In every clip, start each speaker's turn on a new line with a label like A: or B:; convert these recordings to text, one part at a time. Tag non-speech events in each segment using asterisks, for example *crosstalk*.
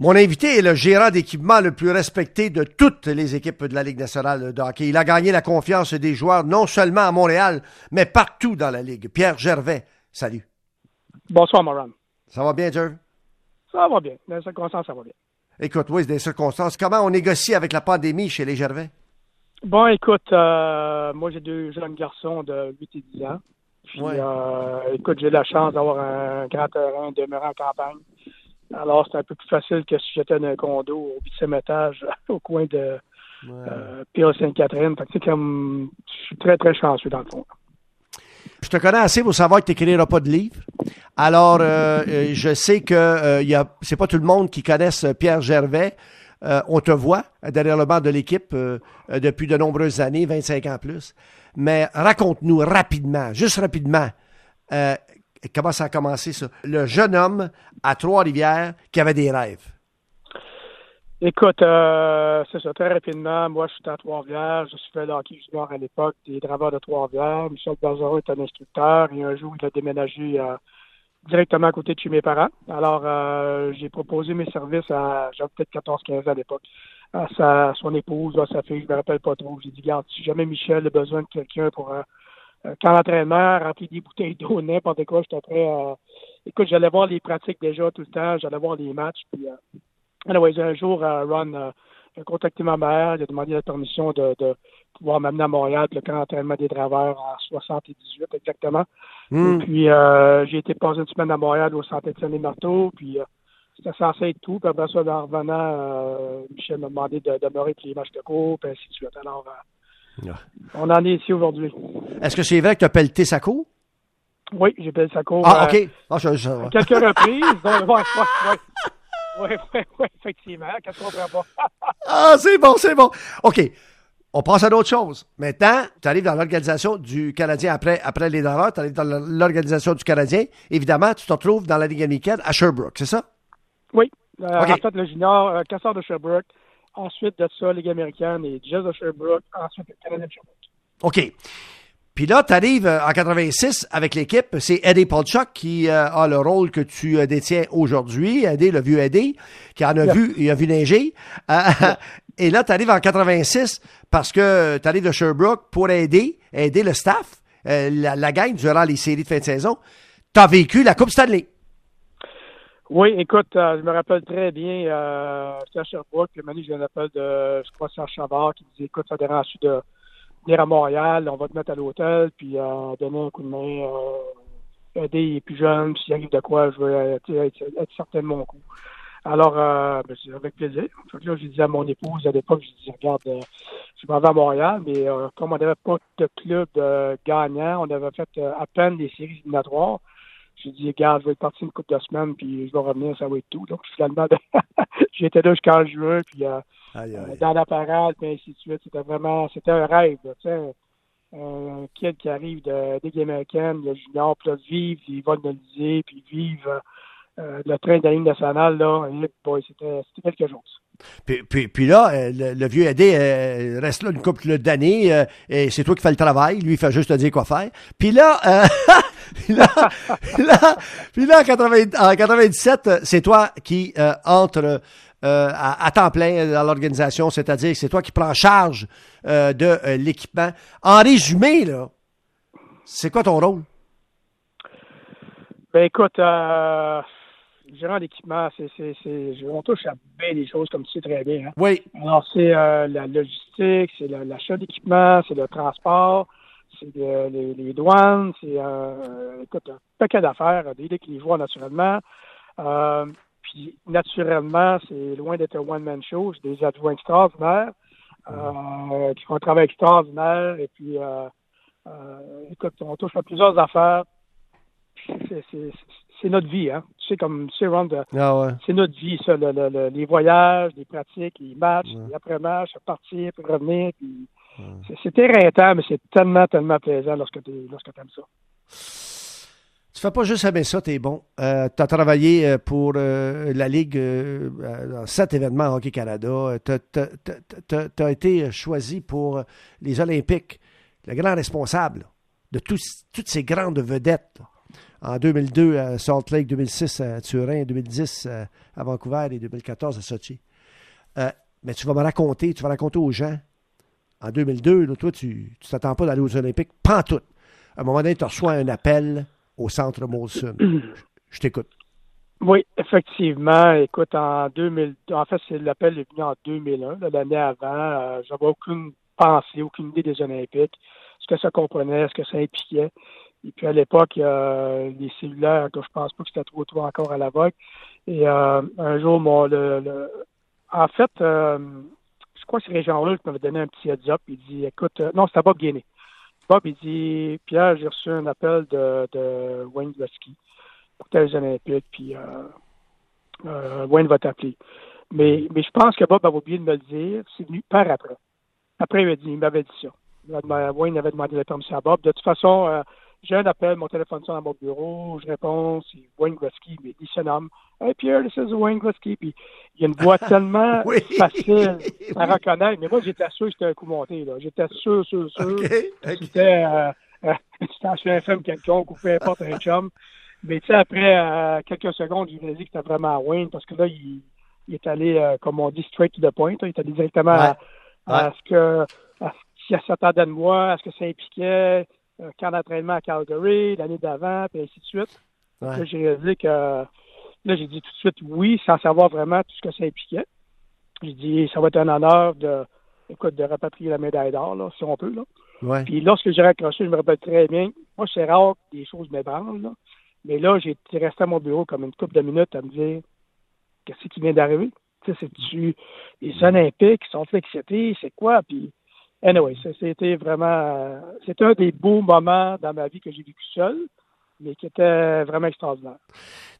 A: Mon invité est le gérant d'équipement le plus respecté de toutes les équipes de la Ligue nationale de hockey. Il a gagné la confiance des joueurs non seulement à Montréal, mais partout dans la Ligue. Pierre Gervais, salut.
B: Bonsoir, Moran.
A: Ça va bien, Jerv?
B: Ça va bien. Dans les circonstances, ça va bien.
A: Écoute, oui, c'est des circonstances. Comment on négocie avec la pandémie chez les Gervais?
B: Bon, écoute, euh, moi, j'ai deux jeunes garçons de 8 et 10 ans. Puis,
A: Ouais.
B: euh, écoute, j'ai la chance d'avoir un grand terrain demeurant en campagne. Alors, c'est un peu plus facile que si j'étais dans un condo au huitième étage *laughs* au coin de euh, Pire Sainte-Catherine. Fait que, c'est comme, je suis très, très chanceux dans le fond.
A: Je te connais assez pour savoir que tu n'écriras pas de livre. Alors, euh, euh, je sais que euh, c'est pas tout le monde qui connaisse euh, Pierre Gervais. Euh, on te voit euh, derrière le banc de l'équipe euh, euh, depuis de nombreuses années, 25 ans plus. Mais raconte-nous rapidement, juste rapidement, euh, comment ça a commencé ça? Le jeune homme à Trois-Rivières qui avait des rêves.
B: Écoute, euh, c'est ça, très rapidement. Moi, je suis à Trois-Rivières. Je suis fait le hockey junior à l'époque des Draveurs de Trois-Rivières. Michel Bergeron est un instructeur et un jour, il a déménagé euh, directement à côté de chez mes parents. Alors, euh, j'ai proposé mes services à, j'avais peut-être 14-15 ans à l'époque, à sa, son épouse, à sa fille, je me rappelle pas trop. J'ai dit, garde, si jamais Michel a besoin de quelqu'un pour euh, quand l'entraînement, remplir des bouteilles d'eau, n'importe quoi, j'étais prêt à... Écoute, j'allais voir les pratiques déjà tout le temps, j'allais voir les matchs, puis... Euh, Anyways, un jour, euh, Ron euh, a contacté ma mère, il a demandé la permission de, de pouvoir m'amener à Montréal pour le camp d'entraînement des draveurs en 78 exactement.
A: Hmm.
B: Et puis, euh, j'ai été passer une semaine à Montréal au centre étienne les marteaux puis euh, c'était censé être tout. Puis après ça, en revenant, euh, Michel m'a demandé de demeurer pour les matchs de cours, puis ainsi de suite. Alors, euh. On en est ici aujourd'hui.
A: Est-ce que c'est vrai que tu as pelleté sa cour?
B: Oui, j'ai sa cour.
A: Ah,
B: euh,
A: OK. Ah, je- je-
B: à quelques reprises. *laughs* Donc, ouais, ouais, ouais. Oui, oui, oui, effectivement. Qu'est-ce qu'on comprend pas? *laughs*
A: Ah, c'est bon, c'est bon. OK. On passe à d'autres choses. Maintenant, tu arrives dans l'organisation du Canadien après, après les Draveurs, tu arrives dans l'organisation du Canadien. Évidemment, tu te retrouves dans la Ligue américaine à Sherbrooke, c'est ça?
B: Oui. Euh. En fait, le junior, euh, Casseur de Sherbrooke. Ensuite de ça, Ligue américaine et Jazz de Sherbrooke. Ensuite, le Canadien de Sherbrooke.
A: OK. Puis là, tu arrives en 86 avec l'équipe. C'est Eddie Polchuk qui euh, a le rôle que tu euh, détiens aujourd'hui. Eddie, le vieux Eddie, qui en a
B: Yeah.
A: vu, il a vu neiger. Euh, *laughs* Et là, tu arrives en 86 parce que tu arrives de Sherbrooke pour aider, aider le staff, euh, la, la gang durant les séries de fin de saison. Tu as vécu la Coupe Stanley.
B: Oui, écoute, euh, je me rappelle très bien, euh, à Sherbrooke, puis Manu, j'ai un appel de, je crois, Serge Chavard, qui disait, écoute, ça dérange de venir à Montréal, on va te mettre à l'hôtel, puis euh, donner un coup de main, euh, aider les plus jeunes, s'il arrive de quoi, je veux euh, être, certain de mon coup. Alors, euh, ben, avec plaisir. Que là, j'ai dit à mon épouse à l'époque, j'ai dit, regarde, euh, je m'en vais à Montréal, mais euh, comme on n'avait pas de club euh, gagnant, on avait fait euh, à peine des séries éliminatoires, j'ai dit, regarde, je vais être parti une couple de semaines, puis je vais revenir, ça va être tout. Donc, finalement, *laughs* j'étais là jusqu'en juin, puis euh,
A: Aïe,
B: euh, dans la parade, puis ainsi de suite. C'était vraiment, c'était un rêve, tu sais. Un kid qui arrive de Ligue américaine, le junior, puis là, vivre l'Élysée, puis vivre euh, le train de la ligne nationale, là, boy, c'était quelque chose.
A: Puis, puis, puis là, euh, le, vieux Eddie euh, reste là une couple d'années euh, et c'est toi qui fais le travail. Lui, il fait juste te dire quoi faire. Puis là, euh, *laughs* puis là, là, puis là, en, 80 en 97, euh, c'est toi qui entre à, temps plein dans l'organisation, c'est-à-dire c'est toi qui prends charge de l'équipement. En résumé, là, c'est quoi ton rôle?
B: Ben écoute, gérant d'équipement, c'est, c'est, c'est, je- on touche à bien des choses, comme tu sais très bien. Hein.
A: Oui,
B: Alors, c'est euh, la logistique, c'est l'achat d'équipement, c'est le transport, c'est le- les, les douanes, c'est euh, écoute, un paquet d'affaires, des joueurs naturellement. Euh, puis, naturellement, c'est loin d'être un one-man show. C'est des adjoints extraordinaires euh, qui font un travail extraordinaire. Et puis, euh, euh, écoute, on touche à plusieurs affaires. C'est, c'est, notre vie, hein. Tu sais, comme tu sais, Ron, de-
A: ah ouais.
B: c'est notre vie, ça, le- le- le- les voyages, les pratiques, les matchs,
A: Ouais.
B: les après-matchs, partir, puis revenir. Puis c'est, c'est éreintant, mais c'est tellement, tellement plaisant lorsque tu lorsque aimes ça.
A: Tu fais pas juste aimer ça, t'es bon. Euh, tu as travaillé euh, pour euh, la Ligue euh, dans sept événements Hockey Canada. Tu as été choisi pour les Olympiques, le grand responsable de toutes ces grandes vedettes. là. En 2002 à Salt Lake, 2006 à Turin, 2010 à Vancouver et 2014 à Sochi. mais tu vas me raconter, tu vas raconter aux gens, en 2002, toi, tu ne t'attends pas d'aller aux Olympiques, pas tout. À un moment donné, tu reçois un appel au centre Molson. Je t'écoute.
B: Oui, effectivement. Écoute, en 2000, en fait, l'appel est venu en 2001, l'année avant. Euh, j'avais aucune pensée, aucune idée des Olympiques, ce que ça comprenait, ce que ça impliquait. Et puis à l'époque, les cellulaires, je pense pas que c'était trop trop encore à la vogue. Et euh, un jour, mon, le, en fait, je crois que c'est Régent Hull qui m'avait donné un petit heads up? Il dit, écoute, euh, non, c'était Bob Guéné. Bob, il dit, Pierre, j'ai reçu un appel de, de Wayne Gretzky pour les Olympiques, puis euh, Wayne va t'appeler. Mais, mais je pense que Bob avait oublié de me le dire. C'est venu par après. Après, il m'avait dit, il m'avait dit ça. Wayne avait demandé la permission à Bob. De toute façon, j'ai un appel, mon téléphone sonne dans mon bureau, je réponds, c'est Wayne Gretzky, mais il se nomme Hey Pierre, this is Wayne Gretzky. Puis il y a une voix *laughs* tellement facile à reconnaître. Mais moi, j'étais sûr que c'était un coup monté. Là. J'étais sûr, sûr, sûr. Okay, C'était euh, euh, un FM quelconque ou peu importe un chum. Mais tu sais, après euh, quelques secondes, je me dit que c'était vraiment Wayne parce que là, il, il est allé, euh, comme on dit, straight to the point. Il est allé directement à, à, ce que à ce qu'il s'attendait de moi, à ce que ça impliquait, camp d'entraînement à Calgary, l'année d'avant, puis ainsi de suite. Là, j'ai réalisé que là, j'ai dit tout de suite oui, sans savoir vraiment tout ce que ça impliquait. J'ai dit ça va être un honneur de écoute, de rapatrier la médaille d'or, là, si on peut. Là.
A: Ouais.
B: Puis lorsque j'ai raccroché, je me rappelle très bien. Moi, c'est rare que des choses m'ébranlent, là. Mais là, j'ai resté à mon bureau comme une couple de minutes à me dire qu'est-ce qui vient d'arriver? Tu sais, c'est-tu les Olympiques qui sont excités? C'est quoi? Puis Anyway, c'était vraiment, c'était un des beaux moments dans ma vie que j'ai vécu seul, mais qui était vraiment extraordinaire.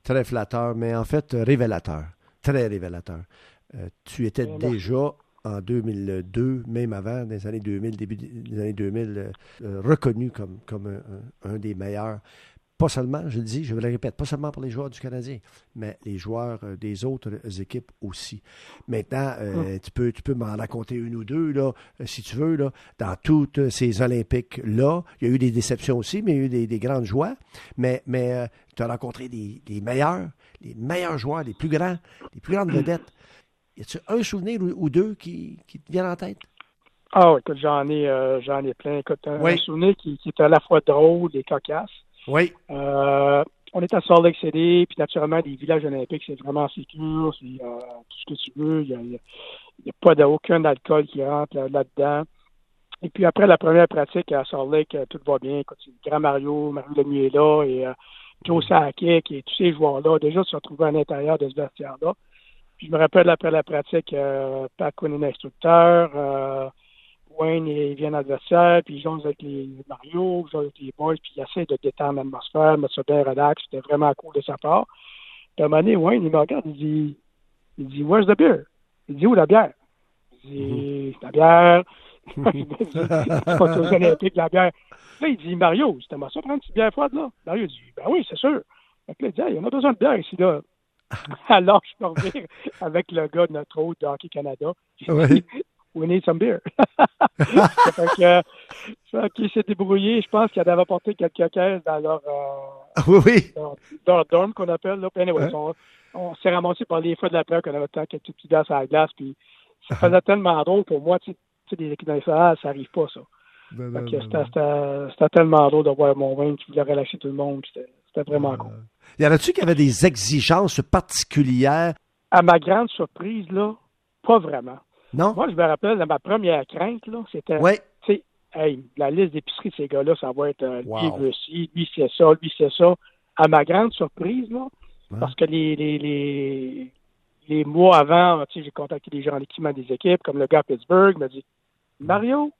A: Très flatteur, mais en fait révélateur, très révélateur. Euh, tu étais déjà en 2002, même avant, des années 2000, début des années 2000, euh, reconnu comme, comme un, des meilleurs pas seulement, je le dis, je le répète, pas seulement pour les joueurs du Canadien, mais les joueurs euh, des autres équipes aussi. Maintenant, euh, hum. tu peux, tu peux m'en raconter une ou deux, là, euh, si tu veux, là, dans toutes ces Olympiques-là. Il y a eu des déceptions aussi, mais il y a eu des, grandes joies. Mais, mais tu as rencontré des, meilleurs, les meilleurs joueurs, les plus grands, les plus grandes vedettes. Y a-tu un souvenir ou, deux qui, qui te viennent en tête?
B: Ah, écoute, j'en ai, j'en ai plein. Écoute, un, souvenir qui, qui est à la fois drôle et cocasse.
A: Oui.
B: Euh, on est à Salt Lake City, puis naturellement, les villages olympiques, c'est vraiment sécur, c'est euh, tout ce que tu veux. Il n'y a, pas d'aucun alcool qui rentre là-dedans. et puis après la première pratique à Salt Lake, euh, tout va bien. Écoute, le grand Mario, Mario Lemieux est là, et euh, Joe Sakic et tous ces joueurs-là, déjà, se retrouvaient à l'intérieur de ce vestiaire-là. Puis je me rappelle après la pratique, euh, Pat Quinn, instructeur, euh, Wayne, il vient adversaire, puis il joue avec les Mario, il joue avec les boys, puis il essaie de détendre l'atmosphère, mettre ça bien relax. C'était vraiment cool de sa part. Puis à un moment donné, Wayne, il me regarde, il dit, il dit, Where's the beer? Il dit, où la bière? Il dit, la bière. *laughs* *laughs* il dit, pas aux Olympiques, la bière. Là, il dit, Mario, c'était moi ça prendre une petite bière froide, là? Mario dit, ben oui, c'est sûr. Fait que là, il dit, hey, on a besoin de bière ici, là. *laughs* Alors, je me reviens avec le gars de notre hôte de Hockey Canada. Oui we need some beer. *laughs* fait que, fait s'est débrouillé. Je pense qu'il avait apporté quelques caisses dans leur,
A: euh, oui, oui.
B: Dans, leur dorm qu'on appelle. Là. Anyway, on, on s'est ramassé par les fois de la peur qu'on avait tant quelques petits gars à la glace. Puis ça uh-huh. faisait tellement drôle pour moi. Tu sais, des équipes nationales, ça n'arrive pas, ça. Ben, ben, ben, c'était tellement drôle de voir mon vin qui voulait relâcher tout le monde. C'était vraiment cool.
A: Y en a-tu qui avaient des exigences particulières?
B: À ma grande surprise, là, pas vraiment.
A: Non?
B: Moi, je me rappelle, ma première crainte, là, c'était. Sais, hey, la liste d'épicerie de ces gars-là, ça va être euh, lui, lui, ci, lui, c'est ça, lui, c'est ça. À ma grande surprise, là, parce que les, les, les, les mois avant, tu sais, j'ai contacté des gens en équipement des équipes, comme le gars à Pittsburgh, m'a dit Mario,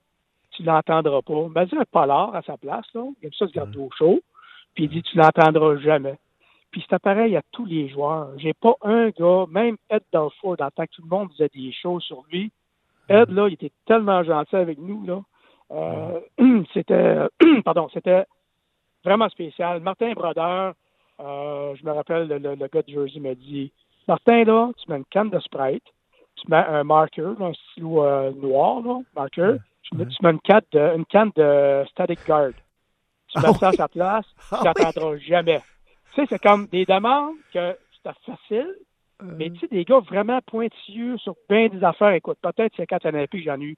B: tu l'entendras pas. Il m'a dit un polar à sa place, là. Il aime ça se garder au chaud. Puis il dit Tu l'entendras jamais. Puis c'est pareil à tous les joueurs. J'ai pas un gars, même Ed Dalford, en tant que tout le monde disait des choses sur lui. Ed, là, il était tellement gentil avec nous, là. Euh, *clears throat* c'était, *clears throat* pardon, c'était vraiment spécial. Martin Brodeur, euh, je me rappelle, le, le, gars de Jersey m'a dit, Martin, là, tu mets une canne de Sprite, tu mets un marker, un stylo euh, noir, là, marker, tu, mets, une, canne de, une canne de Static Guard. Tu mets ah ça à sa place, tu n'attendras jamais. Tu sais, c'est comme des demandes que c'était facile, mais tu sais, des gars vraiment pointilleux sur bien des affaires. Écoute, peut-être c'est quand en plus, j'en ai eu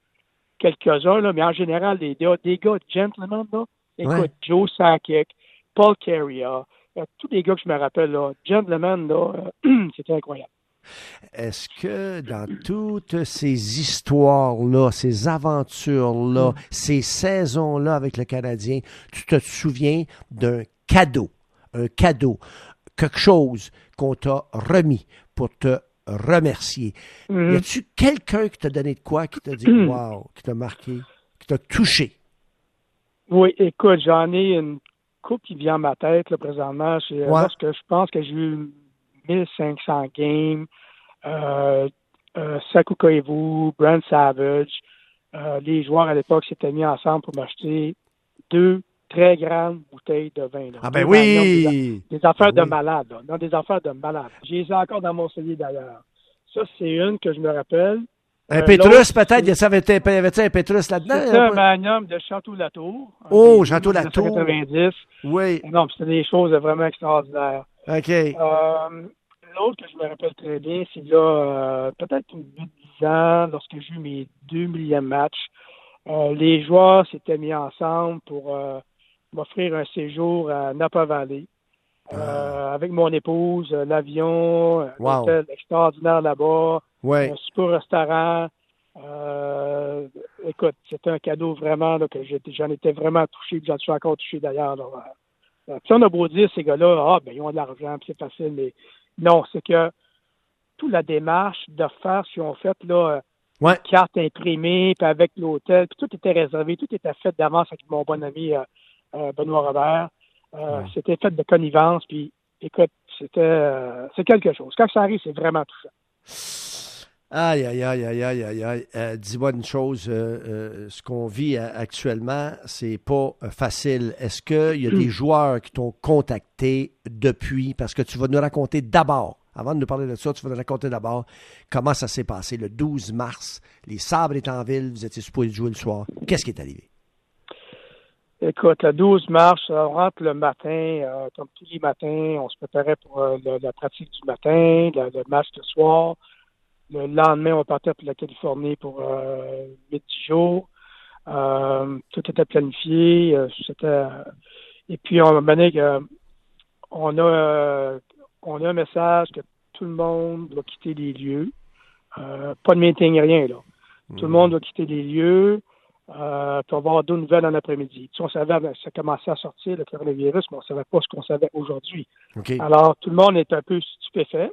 B: quelques-uns, là, mais en général, des, des gars gentlemen, là, écoute, Joe Sakic, Paul Carrier, tous les gars que je me rappelle, là, gentlemen, là, *clears throat* c'était incroyable.
A: Est-ce que dans toutes ces histoires-là, ces aventures-là, mm. ces saisons-là avec le Canadien, tu te souviens d'un cadeau, un cadeau, quelque chose qu'on t'a remis pour te remercier. Mm-hmm. Y a-tu quelqu'un qui t'a donné de quoi, qui t'a dit *clears throat* wow, qui t'a marqué, qui t'a touché?
B: Oui, écoute, j'en ai une coupe qui vient à ma tête là, présentement. C'est parce que je pense que j'ai eu 1500 games. Euh, euh, Saku Koivu, Brent Savage, euh, les joueurs à l'époque s'étaient mis ensemble pour m'acheter deux très grandes bouteilles de vin.
A: Ah ben oui!
B: Des, affaires de malade. Non, des affaires de malade. J'ai les encore dans mon cellier d'ailleurs. Ça, c'est une que je me rappelle.
A: Un euh, Pétrus, peut-être? Y avait-il un Pétrus là-dedans?
B: C'est un magnum de Château-Latour.
A: Oh, Château-Latour.
B: 90.
A: Oui.
B: Non, c'était des choses vraiment extraordinaires.
A: OK.
B: Euh, l'autre que je me rappelle très bien, c'est là, euh, peut-être 8-10 ans, lorsque j'ai eu mes deux millième matchs. les joueurs s'étaient mis ensemble pour m'offrir un séjour à Napa Valley. Ah. avec mon épouse, l'avion, un hôtel extraordinaire là-bas un super restaurant. Euh, écoute, c'était un cadeau vraiment là, que j'en étais vraiment touché, j'en suis encore touché d'ailleurs. Euh, on a beau dire, ces gars-là, ah, ben, ils ont de l'argent, c'est facile, mais non, c'est que toute la démarche de faire ce qu'ils ont fait, là,
A: ouais.
B: carte imprimée, puis avec l'hôtel, puis tout était réservé, tout était fait d'avance avec mon bon ami euh, euh Benoît Robert. Euh, c'était fait de connivence, puis écoute, c'était c'est quelque chose. Quand ça arrive, c'est vraiment touchant.
A: Aïe, aïe, aïe, aïe, aïe, aïe, aïe. Euh, dis-moi une chose, euh, euh, ce qu'on vit actuellement, c'est pas facile. Est-ce qu'il y a des hmm. joueurs qui t'ont contacté depuis? Parce que tu vas nous raconter d'abord, avant de nous parler de ça, tu vas nous raconter d'abord comment ça s'est passé le 12 mars. Les sabres étaient en ville, vous étiez supposé jouer le soir. Qu'est-ce qui est arrivé?
B: Écoute, le 12 mars, on rentre le matin, comme tous les matins, on se préparait pour la pratique du matin, le match de soir. Le lendemain, on partait pour la Californie pour euh, 8 jours. Euh, tout était planifié. Euh, c'était et puis on a on a on a un message que tout le monde doit quitter les lieux. Euh, pas de meeting, rien là. Tout le mhm. monde doit quitter les lieux. Euh, puis on va avoir deux nouvelles en après-midi. on savait, ça commençait à sortir le coronavirus, mais on ne savait pas ce qu'on savait aujourd'hui. Alors, tout le monde est un peu stupéfait.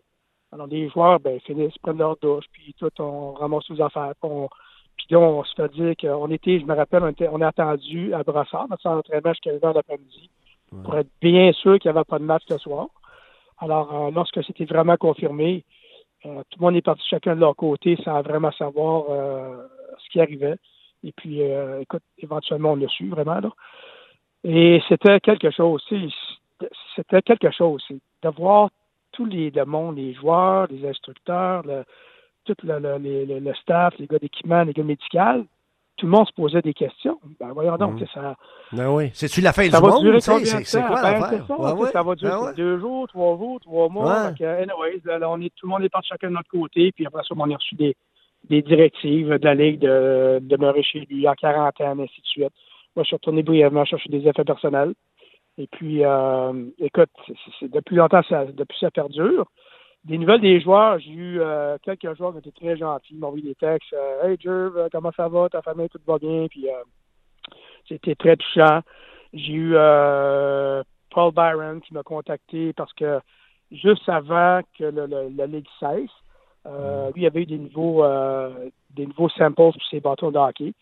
B: Alors, les joueurs, ben, finissent, prennent leur douche, puis tout, on ramasse nos affaires. On, puis là, on se fait dire qu'on était, je me rappelle, on, était, on a attendu à Brassard, notre centre d'entraînement jusqu'à 1h l'après-midi, pour être bien sûr qu'il n'y avait pas de match ce soir. Alors, euh, lorsque c'était vraiment confirmé, euh, tout le monde est parti chacun de leur côté sans vraiment savoir euh, ce qui arrivait. Et puis, écoute, éventuellement, on l'a su vraiment. Là. Et c'était quelque chose, c'était quelque chose, de voir tout les, le monde, les joueurs, les instructeurs, le, tout le, le, le, staff, les gars d'équipement, les gars médicaux, tout le monde se posait des questions. Ben voyons donc, mmh. ça.
A: Ben oui. C'est-tu la fin du monde? C'est quoi ben,
B: l'affaire? Ça, ça va durer ben deux jours, trois jours, trois mois? anyways, là, on est, tout le monde est parti chacun de notre côté, puis après ça, on a reçu des, des directives de la Ligue de, de demeurer chez lui en quarantaine, ainsi de suite. Moi, je suis retourné brièvement chercher des effets personnels. Et puis, euh, écoute, depuis longtemps, ça, depuis ça perdure. Des nouvelles des joueurs, j'ai eu euh, quelques joueurs qui étaient très gentils, ils m'ont envoyé des textes. Euh, hey Jerv, comment ça va? Ta famille, tout va bien? Puis c'était très touchant. J'ai eu Paul Byron qui m'a contacté parce que juste avant que la Ligue cesse, mm. lui avait eu des nouveaux des nouveaux samples pour ses bâtons de hockey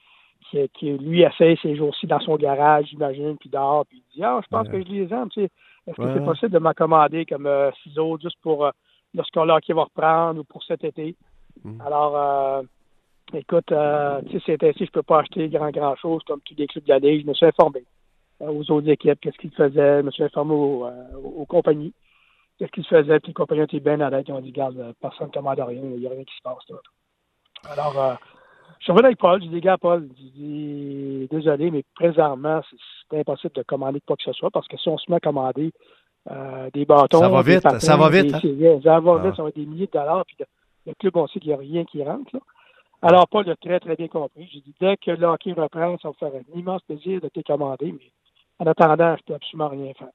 B: qui, qui lui essaie ces jours-ci dans son garage, j'imagine, puis dehors, puis il dit Ah, je pense que je les aime, tu sais. Est-ce que c'est possible de m'accommader comme euh, ciseaux juste pour euh, lorsqu'on l'a qui va reprendre ou pour cet été? Mm. Alors, euh, écoute, euh, tu sais, c'est ainsi, je peux pas acheter grand, grand chose comme tous les clubs de la Ligue. Je me suis informé aux autres équipes, qu'est-ce qu'ils faisaient. Je me suis informé aux, compagnies, qu'est-ce qu'ils faisaient. Puis les compagnies étaient bien à l'aide. Ils ont dit, regarde, personne ne commande rien, il n'y a rien qui se passe. Là. Alors, je suis revenu avec Paul, j'ai dit, gars, Paul, j'ai dit, désolé, mais présentement, c'est impossible de commander quoi que ce soit parce que si on se met à commander, euh, des bâtons.
A: Ça va
B: des
A: vite,
B: patins,
A: ça va vite,
B: des-
A: hein?
B: Ça va
A: Ah.
B: vite, ça va être des milliers de dollars. Puis le, le club, on sait qu'il n'y a rien qui rentre. Là. Alors, Paul a très, très bien compris. J'ai dit, dès que le hockey reprend, ça va me faire un immense plaisir de te commander, mais en attendant, je peux absolument rien faire.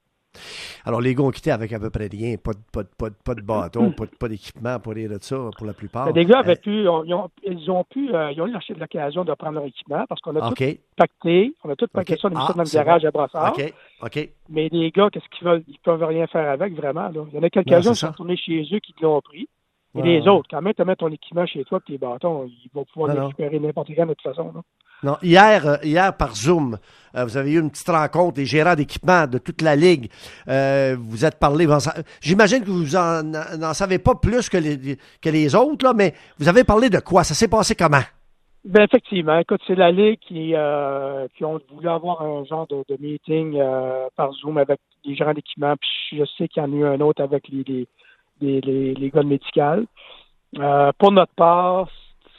A: Alors, les gars ont quitté avec à peu près rien. Pas de, pas de, pas de, pas de bâton, pas de- pas d'équipement pour rire de ça, pour la plupart.
B: Les gars
A: Euh,
B: avaient pu, on- ils ont, ils ont pu, euh, ils ont eu l'occasion de prendre leur équipement parce qu'on a tout pacté, on a tout pacté
A: Ok.
B: ça, on a
A: Ah,
B: dans le
A: c'est
B: garage à Brassard.
A: OK, OK.
B: Mais les gars, qu'est-ce qu'ils veulent? Ils peuvent rien faire avec, vraiment. Là. Il y en a quelques-uns qui sont retournés chez eux qui l'ont pris. Et les autres, quand même, tu mets ton équipement chez toi et tes bâtons, ils vont pouvoir
A: Non,
B: récupérer n'importe quand de toute façon. Là.
A: Non, hier, euh, hier par Zoom, euh, vous avez eu une petite rencontre des gérants d'équipement de toute la ligue. Euh, vous êtes parlé. J'imagine que vous en, n'en savez pas plus que les, que les autres, là, mais vous avez parlé de quoi? Ça s'est passé comment?
B: Ben effectivement, écoute, c'est la Ligue qui, euh, qui ont voulu avoir un genre de, meeting par Zoom avec les gérants d'équipement. Je sais qu'il y en a eu un autre avec les, les, gars de médical. Pour notre part,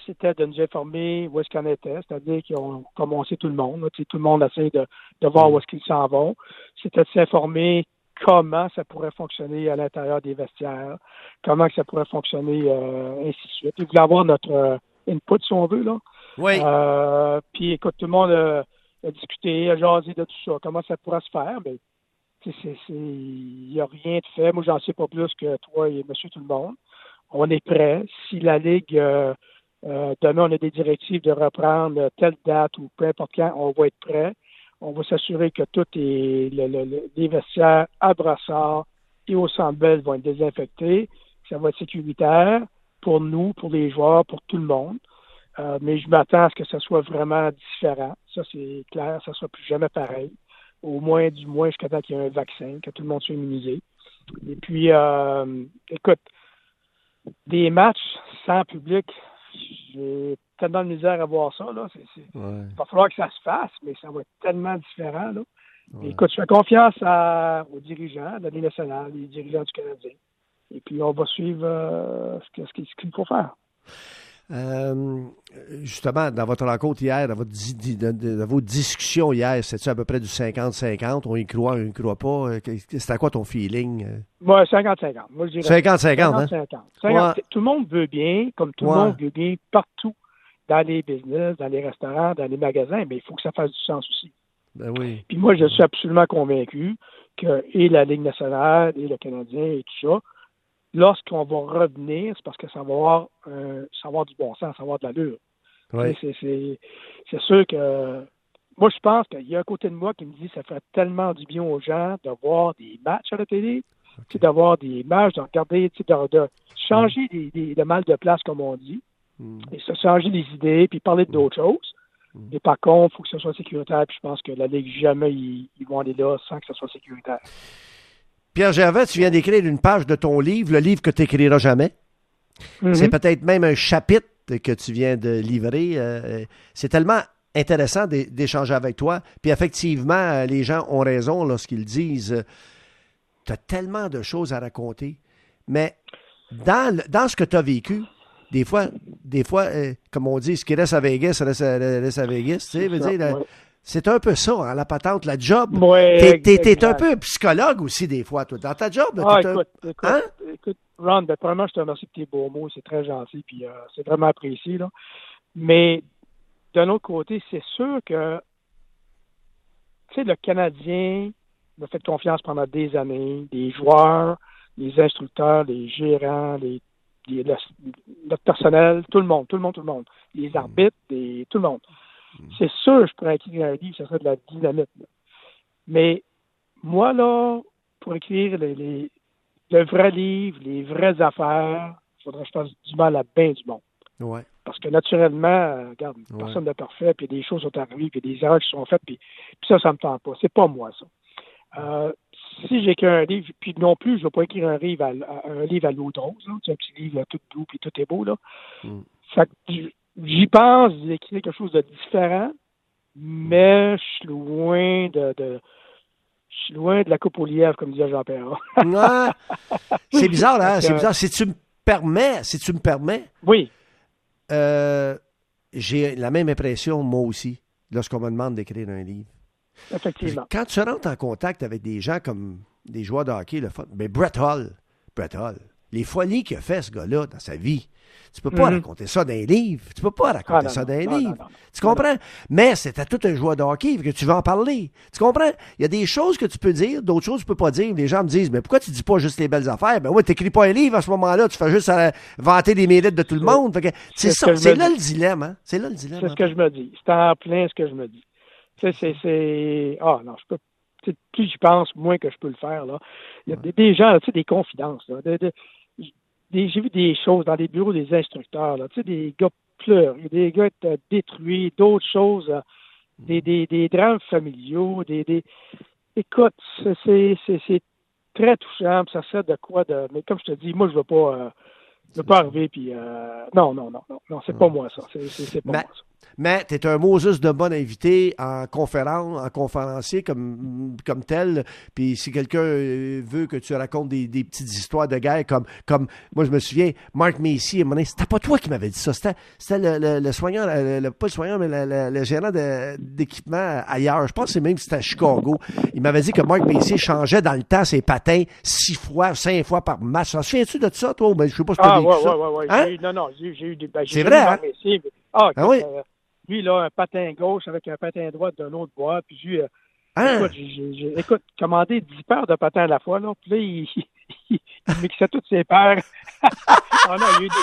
B: c'était de nous informer où est-ce qu'on était, c'est-à-dire qu'on, comme on sait tout le monde, tout le monde essaie de, de voir où est-ce qu'ils s'en vont. C'était de s'informer comment ça pourrait fonctionner à l'intérieur des vestiaires, comment que ça pourrait fonctionner, euh, ainsi de suite. Ils voulaient avoir notre euh, input, si on veut, là.
A: Oui.
B: Euh, puis écoute, tout le monde a, a discuté, a jasé de tout ça, comment ça pourrait se faire. Mais il n'y a rien de fait. Moi, j'en sais pas plus que toi et monsieur tout le monde. On est prêt. Si la Ligue euh, demain on a des directives de reprendre telle date ou peu importe quand, on va être prêt. On va s'assurer que tout est le, le- le- les vestiaires à brassard et au Bell vont être désinfectés. Ça va être sécuritaire pour nous, pour les joueurs, pour tout le monde. Euh, mais je m'attends à ce que ça soit vraiment différent. Ça, c'est clair, ça ne sera plus jamais pareil. Au moins, du moins, jusqu'à temps qu'il y ait un vaccin, que tout le monde soit immunisé. Et puis, euh, écoute, des matchs sans public, j'ai tellement de misère à voir ça. Là.
A: Ouais,
B: il va falloir que ça se fasse, mais ça va être tellement différent. Là.
A: ouais.
B: Écoute, je fais confiance à- aux dirigeants de la Ligue nationale, les dirigeants du Canadien. Et puis, on va suivre euh, qu'il ce qu'il faut faire.
A: Euh, justement, dans votre rencontre hier, dans, votre dans- vos discussions hier, c'était à peu près du 50-50? On y croit, on y croit pas? Euh, C'était quoi ton feeling? euh?
B: Moi, 50-50. Moi, je dirais
A: 50-50, hein?
B: 50-50. 50.
A: Ouais.
B: Tout le monde veut bien, comme tout
A: Ouais.
B: le monde veut bien partout, dans les business, dans les restaurants, dans les magasins, mais il faut que ça fasse du sens aussi.
A: Ben oui.
B: Puis moi, je suis absolument convaincu que et la Ligue nationale et le Canadien et tout ça, lorsqu'on va revenir, c'est parce que ça va avoir, euh, ça va avoir du bon sens, ça va avoir de l'allure.
A: Oui.
B: C'est- sûr que moi, je pense qu'il y a un côté de moi qui me dit que ça ferait tellement du bien aux gens de voir des matchs à la télé, d'avoir des matchs, de regarder, de, de changer des, des, de mal de place, comme on dit,
A: Mm.
B: et se changer des idées, puis parler d'autres choses.
A: Mm.
B: Mais par contre, il faut que ce soit sécuritaire, puis je pense que la Ligue, jamais ils, ils vont aller là sans que ce soit sécuritaire.
A: Pierre Gervais, tu viens d'écrire une page de ton livre, le livre que tu n'écriras jamais. C'est
B: Mhm.
A: peut-être même un chapitre que tu viens de livrer. euh, c'est tellement intéressant d'é- d'échanger avec toi. Puis effectivement, euh, les gens ont raison lorsqu'ils disent tu as tellement de choses à raconter. Mais dans, le- dans ce que tu as vécu, des fois, des fois euh, comme on dit, ce qui reste à Vegas reste à, reste à Vegas. Tu sais, veut
B: Ça,
A: dire, euh. C'est un peu ça, hein, la patente, la job.
B: Ouais,
A: T'es- un peu psychologue aussi, des fois, toi. Dans ta job,
B: Ah,
A: un-
B: écoute, écoute,
A: Hein?
B: écoute, Ron, ben, premièrement, je te remercie pour tes beaux mots, c'est très gentil, puis euh, c'est vraiment apprécié, là. Mais, d'un autre côté, c'est sûr que, tu sais, le Canadien m'a fait confiance pendant des années, des joueurs, les instructeurs, les gérants, les, les- le- notre personnel, tout le monde, tout le monde, tout le monde, les arbitres, les- tout le monde. C'est sûr, je pourrais écrire un livre, ce serait de la dynamite. là. Mais, moi, là, pour écrire les, les- le vrai livre, les vraies affaires, il faudrait que je fasse du mal à bien du monde.
A: Ouais.
B: Parce que naturellement, regarde,
A: Ouais.
B: personne n'est parfait, puis des choses sont arrivées, puis des erreurs qui sont faites, puis, puis ça, ça me tente pas. C'est pas moi, ça. Euh, si j'écris un livre, puis non plus, je ne vais pas écrire un livre à, à- un livre à l'eau un petit livre là, tout doux, puis tout est beau, là.
A: Mm.
B: Que j- j'y pense d'écrire quelque chose de différent, mais je suis loin de, de je suis loin de la coupe au lièvre, comme disait Jean-Pierre.
A: Ouais. *laughs* C'est bizarre, hein? C'est bizarre. Si tu me permets, si tu me permets,
B: oui,
A: euh, j'ai la même impression, moi aussi, lorsqu'on me demande d'écrire un livre.
B: effectivement.
A: Quand tu rentres en contact avec des gens comme des joueurs de hockey, le fun. Mais Brett Hall, Brett Hall, les folies qu'il a fait, ce gars-là, dans sa vie. Tu peux pas
B: Mhm.
A: raconter ça dans un livre. Tu peux pas raconter
B: Ah, non,
A: ça dans un
B: non,
A: livre.
B: non.
A: Tu comprends? Mais c'était tout un joueur de hockey que tu veux en parler. Tu comprends? Il y a des choses que tu peux dire, d'autres choses que tu peux pas dire. Les gens me disent, mais pourquoi tu dis pas juste les belles affaires? Ben ouais, t'écris pas un livre à ce moment-là. Tu fais juste vanter des mérites de tout le monde. C'est
B: c'est ce
A: ça. C'est là le dilemme, hein? C'est là le dilemme.
B: C'est ce que je me dis. C'est en plein ce que je me dis. C'est, ah, non, je peux, plus j'y pense, moins que je peux le faire, là. Il y a des, des gens, tu sais, des confidences, là. De- de- des- j'ai vu des choses dans les bureaux des instructeurs, là. Tu sais, des gars pleurent, des gars euh, détruits, d'autres choses, euh, des, des, des drames familiaux, des, des, écoute, c'est, c'est, c'est, c'est très touchant, ça serait de quoi de, mais comme je te dis, moi, je veux pas, euh, je veux pas arriver, puis, euh, non, non, non, non, non, c'est pas moi, ça. C'est, pas moi, ça.
A: Mais tu es un Moses de bon invité en conférence, en conférencier comme, comme tel. Puis si quelqu'un euh, veut que tu racontes des, des petites histoires de guerre, comme, comme moi je me souviens, Mark Macy, c'était pas toi qui m'avais dit ça, c'était, le, le, le soignant, le, le- pas le soignant, mais le, le- le gérant d'équipement ailleurs. Je pense que c'est même c'était à Chicago. Il m'avait dit que Mark Macy changeait dans le temps ses patins six fois, cinq fois par match. T'en souviens-tu de ça, toi? Ben, je sais pas si
B: Ah, ouais,
A: ça.
B: ouais, ouais, ouais.
A: Hein?
B: Non, non, j'ai eu des. ben,
A: C'est vrai, hein?
B: Mais- ah,
A: Ah oui?
B: euh, lui, là, un patin gauche avec un patin droit d'un autre bois, puis eu, euh,
A: Hein?
B: écoute, j'ai- écoute, commandé 10 paires de patins à la fois, là, puis là, il, *laughs* il, il mixait toutes ses paires. *laughs* ah non, il y a eu des,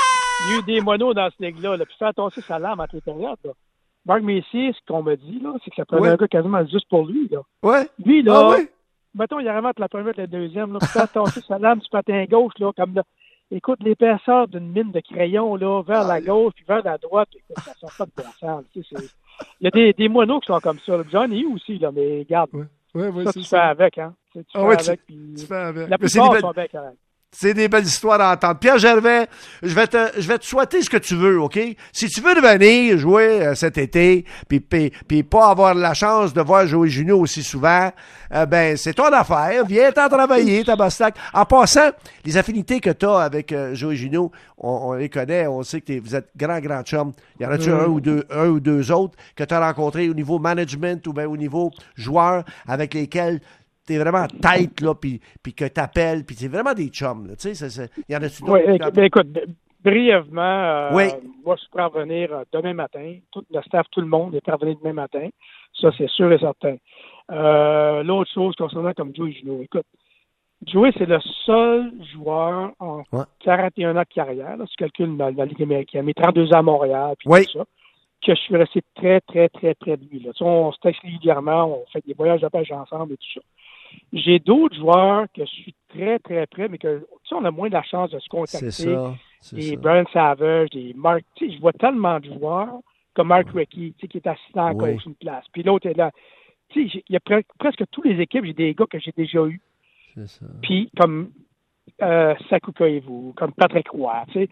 B: il y a eu des monos dans ce ligue-là, là, puis faire tasser sa lame à toutes les périodes, là. Marc Messier, ce qu'on me dit, là, c'est que ça prenait
A: Ouais.
B: un gars quasiment juste pour lui, là.
A: Ouais?
B: Lui, là,
A: Ah ouais?
B: mettons, il arrive entre la première et la deuxième, là, puis faire tasser sa lame du patin gauche, là, comme là. Écoute, l'épaisseur d'une mine de crayon, là, vers la gauche, puis vers la droite, écoute, ça sort pas de bon sens, tu sais, c'est- Il y a des, des moineaux qui sont comme ça. J'en ai eu aussi, là, mais regarde,
A: Ouais, ouais,
B: ça, tu fais avec, hein. Tu sais, tu
A: Ah
B: fais
A: ouais, tu-
B: avec, puis
A: Tu fais avec.
B: la plupart
A: belles-
B: sont bien corrects.
A: C'est des belles histoires à entendre. Pierre Gervais, je vais te, je vais te souhaiter ce que tu veux, OK? Si tu veux revenir jouer euh, cet été, puis, puis, puis pas avoir la chance de voir Joey Junio aussi souvent, euh, ben, c'est ton affaire. Viens t'en travailler, Tabastac. En passant, les affinités que tu as avec euh, Joey Junio, on, on les connaît, on sait que t'es- vous êtes grand, grand chum. Y en a-tu un ou deux, un ou deux autres que tu as rencontrés au niveau management ou bien au niveau joueur avec lesquels t'es vraiment tête, là, puis, puis que t'appelles, puis c'est vraiment des chums, là, tu sais, il y en a-tu d'autres?
B: Oui, ben, écoute, brièvement, euh,
A: Oui.
B: moi, je suis prêt à revenir euh, demain matin. Tout le staff, tout le monde est prêt à revenir demain matin. Ça, c'est sûr et certain. Euh, L'autre chose concernant comme Joey Junot, écoute, Joey, c'est le seul joueur en
A: Ouais.
B: 41 ans de carrière, là, si tu calcules dans la Ligue américaine, mais 32 ans à Montréal, puis
A: Oui.
B: tout ça, que je suis resté très, très, très près de lui. Là. Tu sais, on se texte régulièrement, on fait des voyages de pêche ensemble et tout ça. J'ai d'autres joueurs que je suis très, très près, mais que, tu sais, on a moins de la chance de se contacter
A: C'est ça.
B: des. Brian Savage, des Mark, tu sais, je vois tellement de joueurs comme Mark Recchi, tu sais, qui est assistant à coach une place. Puis l'autre est là. Tu sais, il y a pre- presque toutes les équipes, j'ai des gars que j'ai déjà eus.
A: C'est ça.
B: Puis comme euh, Saku Koivu, comme Patrick Roy, tu sais.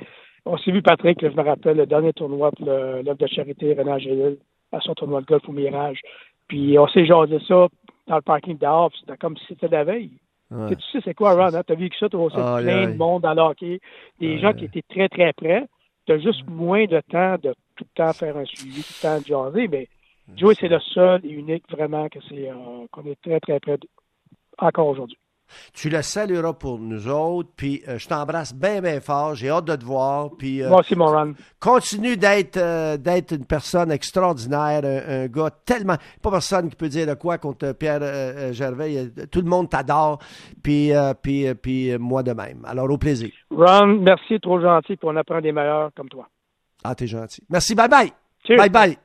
B: On s'est vu Patrick, là, je me rappelle, le dernier tournoi pour l'œuvre de charité Renan Gélil, à son tournoi de golf au Mirage. Puis on s'est jasé ça dans le parking dehors, c'était comme si c'était la veille.
A: Ouais.
B: Tu sais, c'est quoi, Ron? Hein? Tu as vu que ça, tu as aussi?
A: Aïe,
B: plein de monde dans le hockey, des gens qui étaient très, très près. Tu as juste moins de temps de tout le temps faire un suivi, tout le temps de jaser, mais Joey, c'est le seul et unique vraiment que c'est euh, qu'on est très, très près de- encore aujourd'hui.
A: Tu le salueras pour nous autres, puis euh, je t'embrasse bien, bien fort. J'ai hâte de te voir, puis euh,
B: Moi aussi, mon Ron.
A: continue d'être euh, d'être une personne extraordinaire, un, un gars tellement... Pas personne qui peut dire de quoi contre Pierre Gervais. Tout le monde t'adore, puis, puis, puis moi de même. Alors, au plaisir.
B: Ron, merci, trop gentil, puis on apprend des meilleurs comme toi.
A: Ah, t'es gentil. Merci, bye-bye.
B: Cheers.
A: Bye-bye.